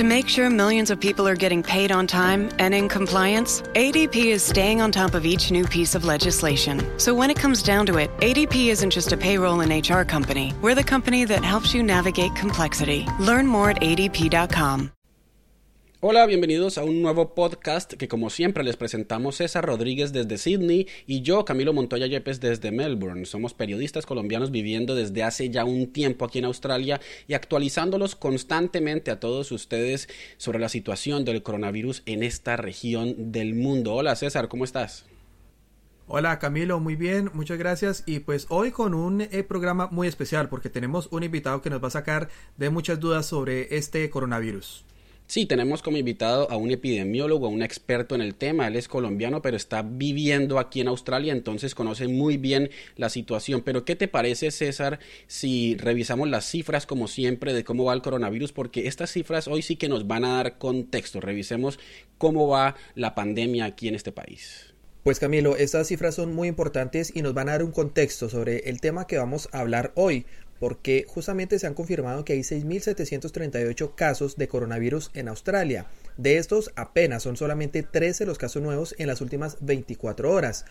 To make sure millions of people are getting paid on time and in compliance, ADP is staying on top of each new piece of legislation. So when it comes down to it, ADP isn't just a payroll and HR company. We're the company that helps you navigate complexity. Learn more at adp.com. Hola, bienvenidos a un nuevo podcast que como siempre les presentamos César Rodríguez desde Sydney y yo, Camilo Montoya Yepes desde Melbourne. Somos periodistas colombianos viviendo desde hace ya un tiempo aquí en Australia y actualizándolos constantemente a todos ustedes sobre la situación del coronavirus en esta región del mundo. Hola César, ¿cómo estás? Hola Camilo, muy bien, muchas gracias. Y pues hoy con un eh, programa muy especial porque tenemos un invitado que nos va a sacar de muchas dudas sobre este coronavirus. Sí, tenemos como invitado a un epidemiólogo, a un experto en el tema. Él es colombiano, pero está viviendo aquí en Australia, entonces conoce muy bien la situación. Pero, ¿qué te parece, César, si revisamos las cifras, como siempre, de cómo va el coronavirus? Porque estas cifras hoy sí que nos van a dar contexto. Revisemos cómo va la pandemia aquí en este país. Pues Camilo, estas cifras son muy importantes y nos van a dar un contexto sobre el tema que vamos a hablar hoy porque justamente se han confirmado que hay 6.738 casos de coronavirus en Australia. De estos, apenas son solamente 13 los casos nuevos en las últimas 24 horas.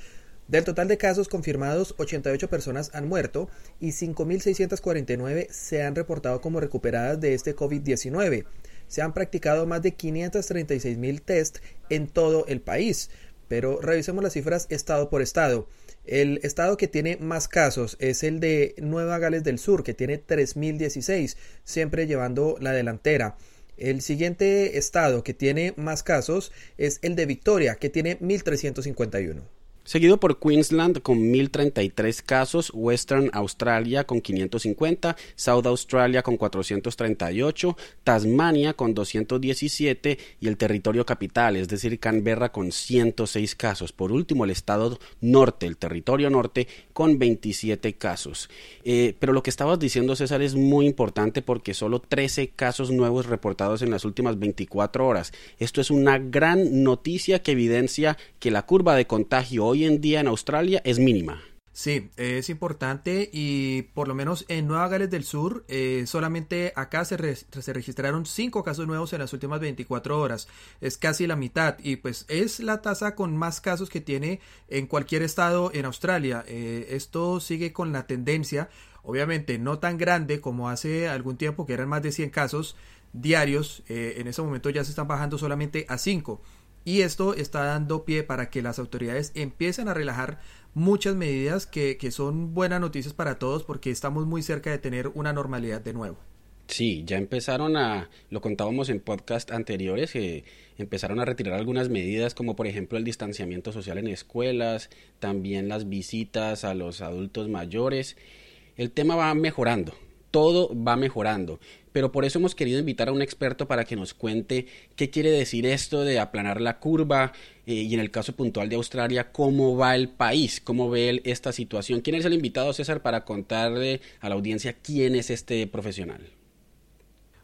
Del total de casos confirmados, 88 personas han muerto y 5.649 se han reportado como recuperadas de este COVID-19. Se han practicado más de 536.000 test en todo el país. Pero revisemos las cifras estado por estado. El estado que tiene más casos es el de Nueva Gales del Sur, que tiene 3.016, siempre llevando la delantera. El siguiente estado que tiene más casos es el de Victoria, que tiene 1.351 seguido por Queensland con 1033 casos, Western Australia con 550, South Australia con 438, Tasmania con 217 y el territorio capital, es decir, Canberra con 106 casos. Por último, el estado norte, el territorio norte con 27 casos. Eh, pero lo que estabas diciendo, César, es muy importante porque solo 13 casos nuevos reportados en las últimas 24 horas. Esto es una gran noticia que evidencia que la curva de contagio hoy en día en Australia es mínima. Sí, es importante y por lo menos en Nueva Gales del Sur eh, solamente acá se, registraron cinco casos nuevos en las últimas 24 horas. Es casi la mitad y pues es la tasa con más casos que tiene en cualquier estado en Australia. Eh, esto sigue con la tendencia, obviamente no tan grande como hace algún tiempo que eran más de 100 casos diarios. Eh, en ese momento ya se están bajando solamente a 5. Y esto está dando pie para que las autoridades empiecen a relajar muchas medidas que, son buenas noticias para todos porque estamos muy cerca de tener una normalidad de nuevo. Sí, ya empezaron a, lo contábamos en podcast anteriores, que empezaron a retirar algunas medidas como por ejemplo el distanciamiento social en escuelas, también las visitas a los adultos mayores. El tema va mejorando, todo va mejorando pero por eso hemos querido invitar a un experto para que nos cuente qué quiere decir esto de aplanar la curva eh, y en el caso puntual de Australia, cómo va el país, cómo ve él esta situación. ¿Quién es el invitado, César, para contarle a la audiencia quién es este profesional?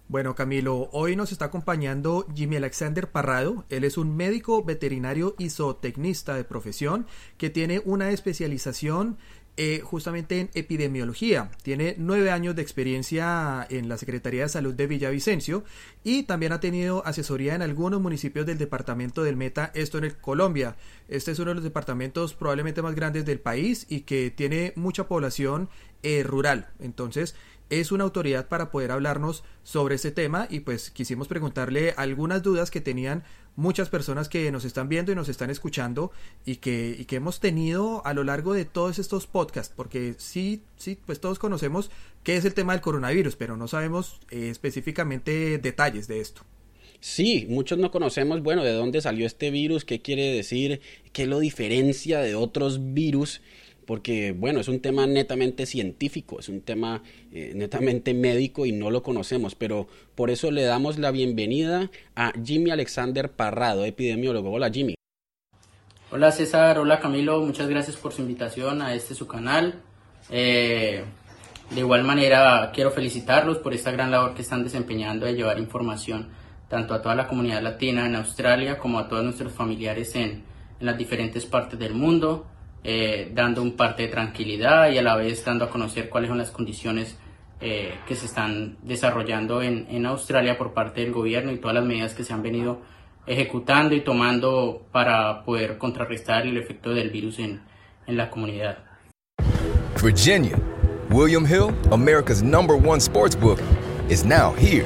Bueno, Camilo, hoy nos está acompañando Jimmy Alexander Parrado. Él es un médico veterinario y zootecnista de profesión que tiene una especialización eh, justamente en epidemiología. Tiene nueve años de experiencia en la Secretaría de Salud de Villavicencio y también ha tenido asesoría en algunos municipios del departamento del Meta, esto en el Colombia. Este es uno de los departamentos probablemente más grandes del país y que tiene mucha población eh, rural. Entonces, es una autoridad para poder hablarnos sobre este tema y pues quisimos preguntarle algunas dudas que tenían muchas personas que nos están viendo y nos están escuchando y que, y que hemos tenido a lo largo de todos estos podcasts, porque sí, sí, pues todos conocemos qué es el tema del coronavirus, pero no sabemos eh, específicamente detalles de esto. Sí, muchos no conocemos, bueno, de dónde salió este virus, qué quiere decir, qué lo diferencia de otros virus porque bueno, es un tema netamente científico, es un tema eh, netamente médico y no lo conocemos, pero por eso le damos la bienvenida a Jimmy Alexander Parrado, epidemiólogo. Hola Jimmy. Hola César, hola Camilo, muchas gracias por su invitación a este su canal. Eh, de igual manera quiero felicitarlos por esta gran labor que están desempeñando de llevar información tanto a toda la comunidad latina en Australia como a todos nuestros familiares en, en las diferentes partes del mundo. Eh, dando un parte de tranquilidad y a la vez dando a conocer cuáles son las condiciones eh, que se están desarrollando en, en, Australia por parte del gobierno y todas las medidas que se han venido ejecutando y tomando para poder contrarrestar el efecto del virus en, en la comunidad. Virginia, William Hill, America's number one sports book, is now here.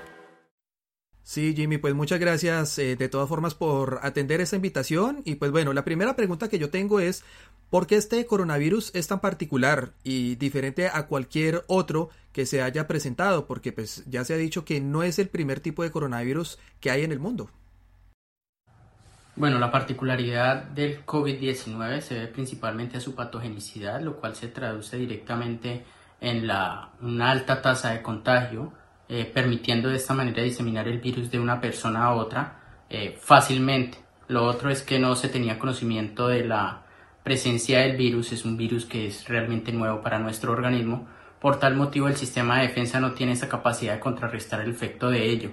Sí, Jimmy, pues muchas gracias eh, de todas formas por atender esta invitación. Y pues bueno, la primera pregunta que yo tengo es, ¿por qué este coronavirus es tan particular y diferente a cualquier otro que se haya presentado? Porque pues ya se ha dicho que no es el primer tipo de coronavirus que hay en el mundo. Bueno, la particularidad del COVID-19 se ve principalmente a su patogenicidad, lo cual se traduce directamente en la, una alta tasa de contagio eh, permitiendo de esta manera diseminar el virus de una persona a otra eh, fácilmente. Lo otro es que no se tenía conocimiento de la presencia del virus, es un virus que es realmente nuevo para nuestro organismo, por tal motivo el sistema de defensa no tiene esa capacidad de contrarrestar el efecto de ello.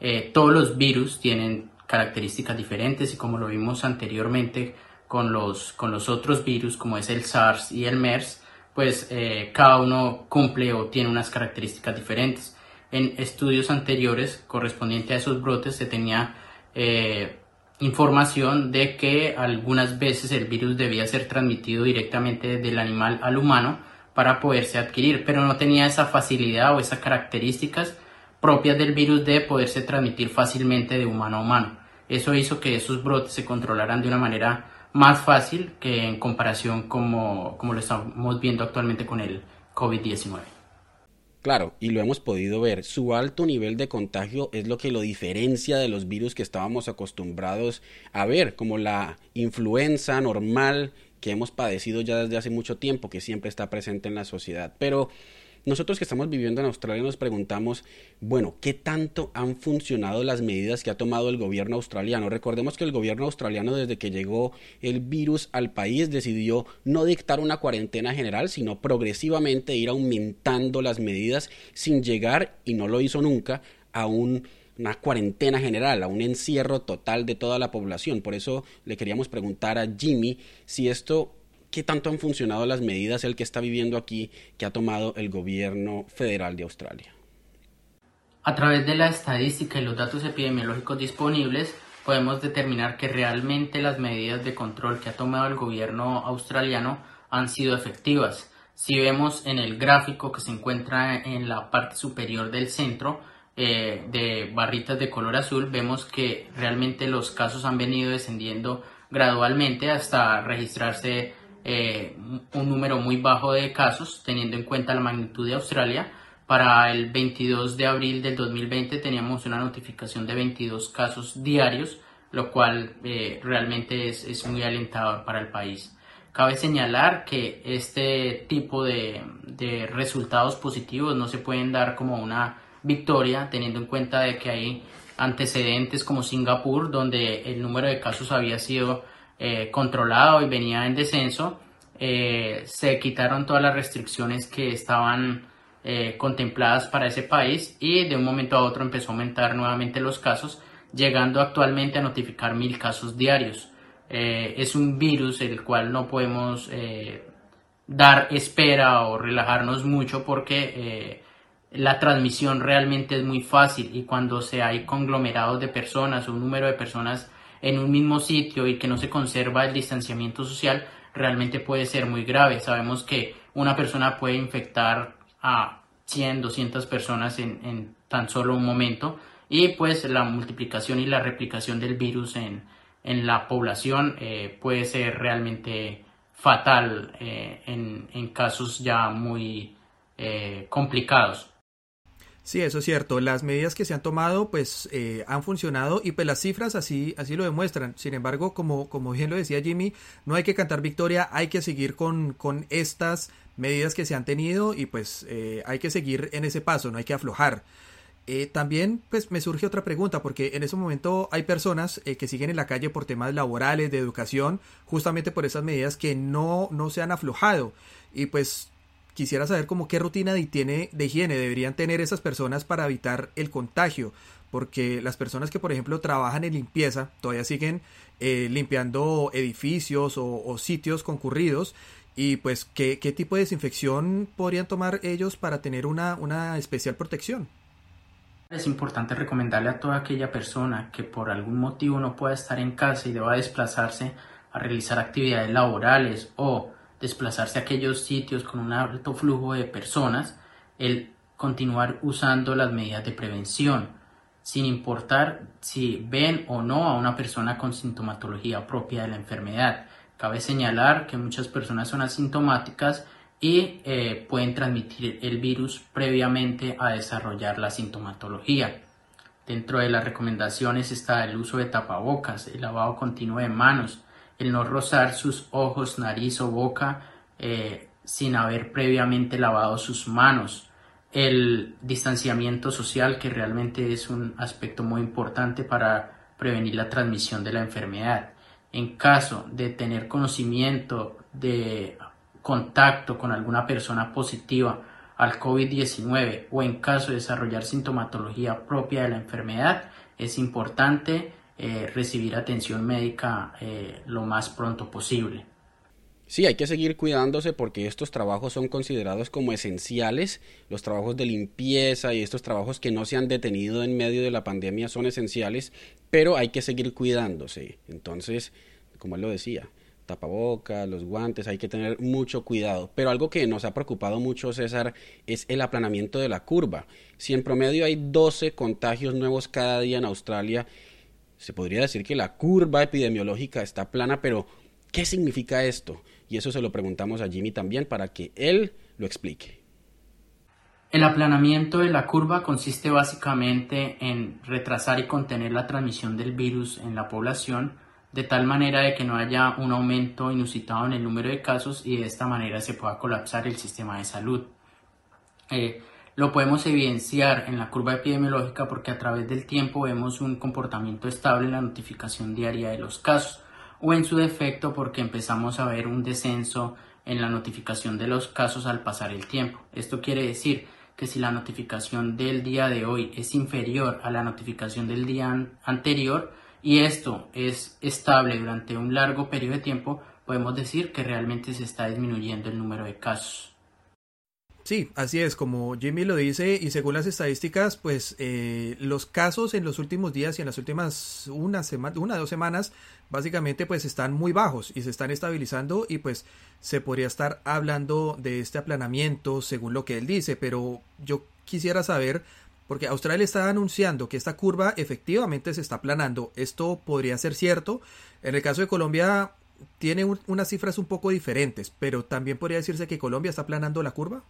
Eh, todos los virus tienen características diferentes y como lo vimos anteriormente con los, con los otros virus como es el SARS y el MERS, pues cada uno cumple o tiene unas características diferentes en estudios anteriores correspondiente a esos brotes se tenía eh, información de que algunas veces el virus debía ser transmitido directamente del animal al humano para poderse adquirir, pero no tenía esa facilidad o esas características propias del virus de poderse transmitir fácilmente de humano a humano. Eso hizo que esos brotes se controlaran de una manera más fácil que en comparación como, como lo estamos viendo actualmente con el COVID-19. Claro, y lo hemos podido ver, su alto nivel de contagio es lo que lo diferencia de los virus que estábamos acostumbrados a ver, como la influenza normal que hemos padecido ya desde hace mucho tiempo, que siempre está presente en la sociedad. Pero nosotros que estamos viviendo en Australia nos preguntamos, bueno, ¿qué tanto han funcionado las medidas que ha tomado el gobierno australiano? Recordemos que el gobierno australiano desde que llegó el virus al país decidió no dictar una cuarentena general, sino progresivamente ir aumentando las medidas sin llegar, y no lo hizo nunca, a una cuarentena general, a un encierro total de toda la población. Por eso le queríamos preguntar a Jimmy si esto qué tanto han funcionado las medidas el que está viviendo aquí que ha tomado el gobierno federal de Australia. A través de la estadística y los datos epidemiológicos disponibles, podemos determinar que realmente las medidas de control que ha tomado el gobierno australiano han sido efectivas. Si vemos en el gráfico que se encuentra en la parte superior del centro eh, de barritas de color azul, vemos que realmente los casos han venido descendiendo gradualmente hasta registrarse eh, un número muy bajo de casos, teniendo en cuenta la magnitud de Australia. Para el 22 de abril del 2020 teníamos una notificación de 22 casos diarios, lo cual eh, realmente es, es, muy alentador para el país. Cabe señalar que este tipo de, de resultados positivos no se pueden dar como una victoria, teniendo en cuenta de que hay antecedentes como Singapur, donde el número de casos había sido eh, controlado y venía en descenso, eh, se quitaron todas las restricciones que estaban eh, contempladas para ese país y de un momento a otro empezó a aumentar nuevamente los casos, llegando actualmente a notificar mil casos diarios. es un virus el cual no podemos dar espera o relajarnos mucho porque la transmisión realmente es muy fácil y cuando se hay conglomerados de personas, un número de personas en un mismo sitio y que no se conserva el distanciamiento social, realmente puede ser muy grave. Sabemos que una persona puede infectar a 100, 200 personas en, tan solo un momento y pues la multiplicación y la replicación del virus en, la población eh, puede ser realmente fatal eh, en, casos ya muy eh, complicados. Sí, eso es cierto. Las medidas que se han tomado pues eh, han funcionado y pues las cifras así, así lo demuestran. Sin embargo, como, como bien lo decía Jimmy, no hay que cantar victoria, hay que seguir con, con estas medidas que se han tenido y pues eh, hay que seguir en ese paso, no hay que aflojar. Eh, también pues me surge otra pregunta porque en ese momento hay personas eh, que siguen en la calle por temas laborales, de educación, justamente por esas medidas que no, no se han aflojado. Y pues quisiera saber cómo qué rutina de higiene, de higiene deberían tener esas personas para evitar el contagio. Porque las personas que por ejemplo trabajan en limpieza todavía siguen eh, limpiando edificios o, o sitios concurridos y pues ¿qué, qué tipo de desinfección podrían tomar ellos para tener una, una especial protección. Es importante recomendarle a toda aquella persona que por algún motivo no pueda estar en casa y deba desplazarse a realizar actividades laborales o desplazarse a aquellos sitios con un alto flujo de personas, el continuar usando las medidas de prevención, sin importar si ven o no a una persona con sintomatología propia de la enfermedad. Cabe señalar que muchas personas son asintomáticas y eh, pueden transmitir el virus previamente a desarrollar la sintomatología. Dentro de las recomendaciones está el uso de tapabocas, el lavado continuo de manos, el no rozar sus ojos, nariz o boca eh, sin haber previamente lavado sus manos, el distanciamiento social que realmente es un aspecto muy importante para prevenir la transmisión de la enfermedad. En caso de tener conocimiento de contacto con alguna persona positiva al COVID-19 o en caso de desarrollar sintomatología propia de la enfermedad, es importante eh, recibir atención médica eh, lo más pronto posible. Sí, hay que seguir cuidándose porque estos trabajos son considerados como esenciales. Los trabajos de limpieza y estos trabajos que no se han detenido en medio de la pandemia son esenciales, pero hay que seguir cuidándose. Entonces, como él lo decía, tapabocas, los guantes, hay que tener mucho cuidado. Pero algo que nos ha preocupado mucho, César, es el aplanamiento de la curva. Si en promedio hay 12 contagios nuevos cada día en Australia, se podría decir que la curva epidemiológica está plana, pero ¿qué significa esto? Y eso se lo preguntamos a Jimmy también para que él lo explique. El aplanamiento de la curva consiste básicamente en retrasar y contener la transmisión del virus en la población de tal manera de que no haya un aumento inusitado en el número de casos y de esta manera se pueda colapsar el sistema de salud. Eh, lo podemos evidenciar en la curva epidemiológica porque a través del tiempo vemos un comportamiento estable en la notificación diaria de los casos o en su defecto porque empezamos a ver un descenso en la notificación de los casos al pasar el tiempo. Esto quiere decir que si la notificación del día de hoy es inferior a la notificación del día anterior, y esto es estable durante un largo periodo de tiempo, podemos decir que realmente se está disminuyendo el número de casos. Sí, así es, como Jimmy lo dice, y según las estadísticas, pues eh, los casos en los últimos días y en las últimas una semana, una dos semanas, básicamente pues están muy bajos y se están estabilizando y pues se podría estar hablando de este aplanamiento según lo que él dice, pero yo quisiera saber porque Australia está anunciando que esta curva efectivamente se está aplanando. Esto podría ser cierto. En el caso de Colombia tiene unas cifras un poco diferentes, pero también podría decirse que Colombia está aplanando la curva.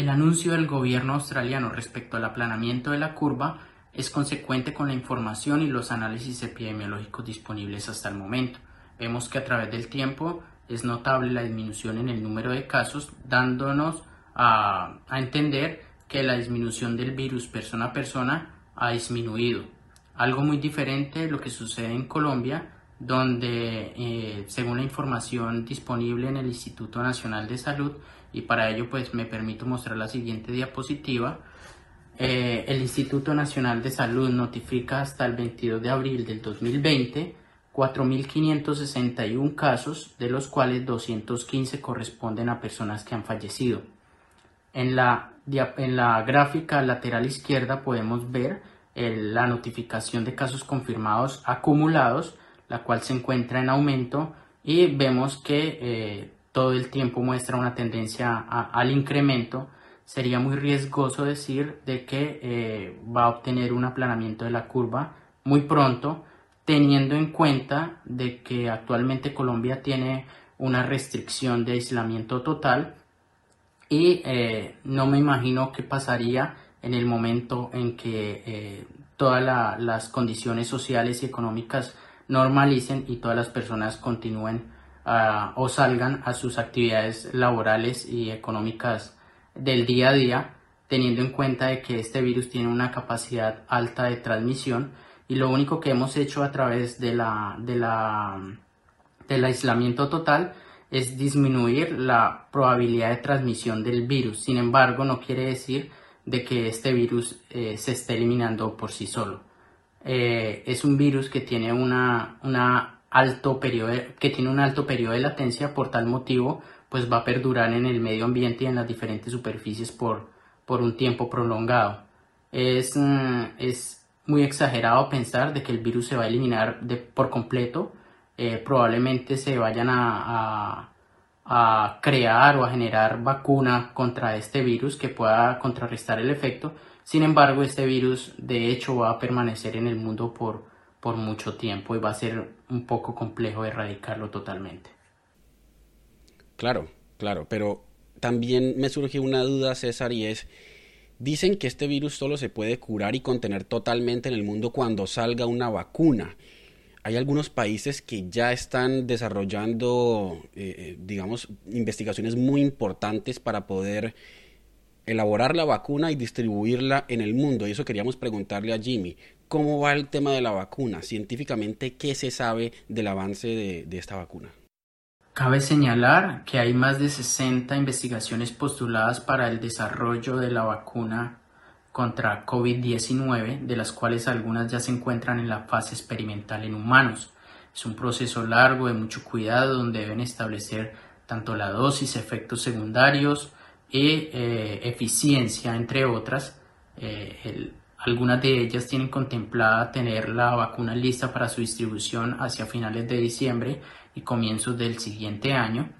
El anuncio del gobierno australiano respecto al aplanamiento de la curva es consecuente con la información y los análisis epidemiológicos disponibles hasta el momento. Vemos que a través del tiempo es notable la disminución en el número de casos, dándonos a, entender que la disminución del virus persona a persona ha disminuido. Algo muy diferente de lo que sucede en Colombia, donde eh, según la información disponible en el Instituto Nacional de Salud, y para ello pues me permito mostrar la siguiente diapositiva, eh, el Instituto Nacional de Salud notifica hasta el 22 de abril del 2020 4.561 casos, de los cuales 215 corresponden a personas que han fallecido. En la, en la gráfica lateral izquierda podemos ver la notificación de casos confirmados acumulados, la cual se encuentra en aumento y vemos que eh, todo el tiempo muestra una tendencia al incremento. Sería muy riesgoso decir de que eh, va a obtener un aplanamiento de la curva muy pronto, teniendo en cuenta de que actualmente Colombia tiene una restricción de aislamiento total y eh, no me imagino qué pasaría en el momento en que eh, todas las condiciones sociales y económicas normalicen y todas las personas continúen ah, o salgan a sus actividades laborales y económicas del día a día teniendo en cuenta de que este virus tiene una capacidad alta de transmisión y lo único que hemos hecho a través de la, de la, del aislamiento total es disminuir la probabilidad de transmisión del virus. Sin embargo, no quiere decir de que este virus eh, se esté eliminando por sí solo. Eh, es un virus que tiene, una, una alto periodo, que tiene un alto periodo de latencia, por tal motivo, pues va a perdurar en el medio ambiente y en las diferentes superficies por, por un tiempo prolongado. Es, mm, es muy exagerado pensar de que el virus se va a eliminar de, por completo. Eh, probablemente se vayan a, a crear o a generar vacuna contra este virus que pueda contrarrestar el efecto. Sin embargo, este virus de hecho va a permanecer en el mundo por, por mucho tiempo y va a ser un poco complejo erradicarlo totalmente. Claro, claro, pero también me surge una duda, César, y es, dicen que este virus solo se puede curar y contener totalmente en el mundo cuando salga una vacuna hay algunos países que ya están desarrollando, eh, eh, digamos, investigaciones muy importantes para poder elaborar la vacuna y distribuirla en el mundo. Y eso queríamos preguntarle a Jimmy. ¿Cómo va el tema de la vacuna? Científicamente, ¿qué se sabe del avance de, de esta vacuna? Cabe señalar que hay más de 60 investigaciones postuladas para el desarrollo de la vacuna contra COVID-19, de las cuales algunas ya se encuentran en la fase experimental en humanos. Es un proceso largo de mucho cuidado donde deben establecer tanto la dosis, efectos secundarios y eh, eficiencia, entre otras. Eh, algunas de ellas tienen contemplada tener la vacuna lista para su distribución hacia finales de diciembre y comienzos del siguiente año.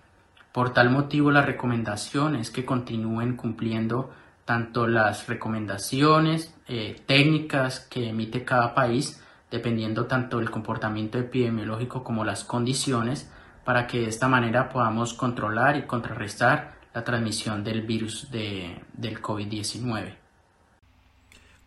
Por tal motivo, la recomendación es que continúen cumpliendo tanto las recomendaciones eh, técnicas que emite cada país, dependiendo tanto del comportamiento epidemiológico como las condiciones, para que de esta manera podamos controlar y contrarrestar la transmisión del virus de, del COVID-19.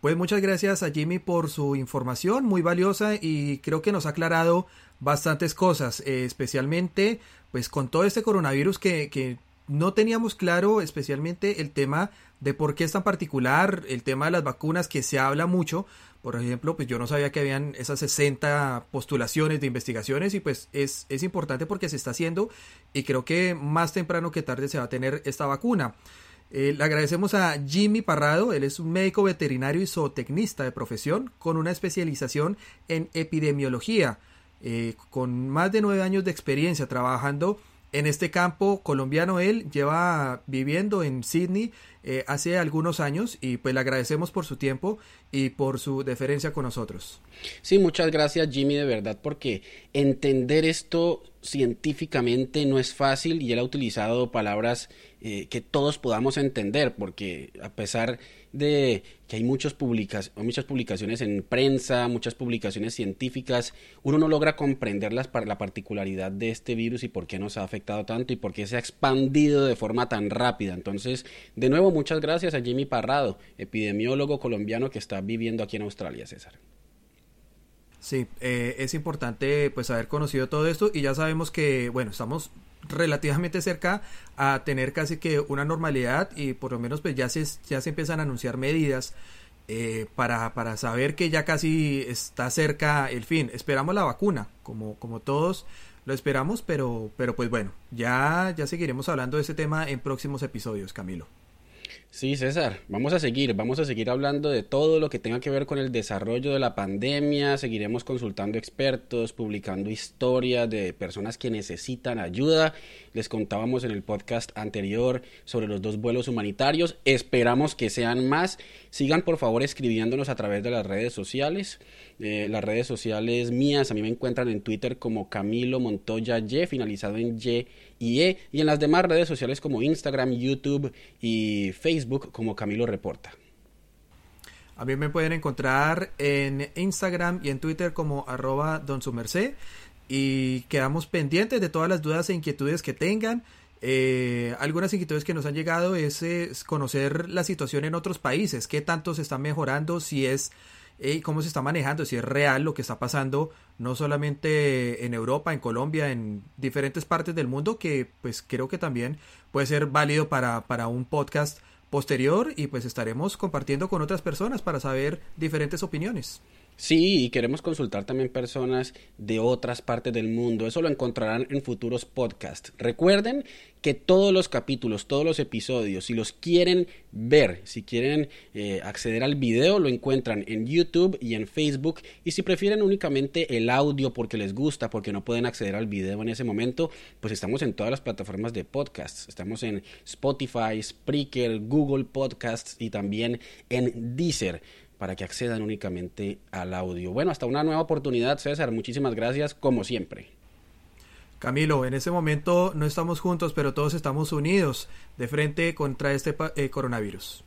Pues muchas gracias a Jimmy por su información muy valiosa y creo que nos ha aclarado bastantes cosas, eh, especialmente pues con todo este coronavirus que, que no teníamos claro especialmente el tema de por qué es tan particular, el tema de las vacunas que se habla mucho. Por ejemplo, pues yo no sabía que habían esas 60 postulaciones de investigaciones y pues es, es importante porque se está haciendo y creo que más temprano que tarde se va a tener esta vacuna. Eh, le agradecemos a Jimmy Parrado, él es un médico veterinario y zootecnista de profesión con una especialización en epidemiología, eh, con más de nueve años de experiencia trabajando en este campo colombiano. Él lleva viviendo en Sydney eh, hace algunos años y pues le agradecemos por su tiempo y por su deferencia con nosotros. Sí, muchas gracias Jimmy de verdad porque entender esto científicamente no es fácil y él ha utilizado palabras eh, que todos podamos entender porque a pesar de que hay muchas, muchas publicaciones en prensa, muchas publicaciones científicas, uno no logra comprender la particularidad de este virus y por qué nos ha afectado tanto y por qué se ha expandido de forma tan rápida. Entonces, de nuevo, muchas gracias a Jimmy Parrado, epidemiólogo colombiano que está viviendo aquí en Australia, César. Sí, eh, es importante pues haber conocido todo esto y ya sabemos que, bueno, estamos relativamente cerca a tener casi que una normalidad y por lo menos pues ya se, ya se empiezan a anunciar medidas eh, para, para saber que ya casi está cerca el fin. Esperamos la vacuna, como, como todos lo esperamos, pero, pero pues bueno, ya, ya seguiremos hablando de ese tema en próximos episodios, Camilo. Sí, César, vamos a seguir, vamos a seguir hablando de todo lo que tenga que ver con el desarrollo de la pandemia, seguiremos consultando expertos, publicando historias de personas que necesitan ayuda. Les contábamos en el podcast anterior sobre los dos vuelos humanitarios, esperamos que sean más. Sigan por favor escribiéndonos a través de las redes sociales. Eh, las redes sociales mías a mí me encuentran en Twitter como Camilo Montoya Y, finalizado en Y y E, y en las demás redes sociales como Instagram, YouTube y Facebook como Camilo Reporta. A mí me pueden encontrar en Instagram y en Twitter como arroba y quedamos pendientes de todas las dudas e inquietudes que tengan. Eh, algunas inquietudes que nos han llegado es, conocer la situación en otros países, qué tanto se está mejorando, si es y cómo se está manejando, si es real lo que está pasando, no solamente en Europa, en Colombia, en diferentes partes del mundo, que pues creo que también puede ser válido para, para un podcast posterior y pues estaremos compartiendo con otras personas para saber diferentes opiniones. Sí, y queremos consultar también personas de otras partes del mundo. Eso lo encontrarán en futuros podcasts. Recuerden que todos los capítulos, todos los episodios, si los quieren ver, si quieren eh, acceder al video, lo encuentran en YouTube y en Facebook. Y si prefieren únicamente el audio porque les gusta, porque no pueden acceder al video en ese momento, pues estamos en todas las plataformas de podcasts. Estamos en Spotify, Spreaker, Google Podcasts y también en Deezer para que accedan únicamente al audio. Bueno, hasta una nueva oportunidad, César. Muchísimas gracias, como siempre. Camilo, en ese momento no estamos juntos, pero todos estamos unidos de frente contra este eh, coronavirus.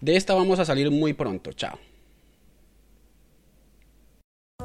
De esta vamos a salir muy pronto. Chao.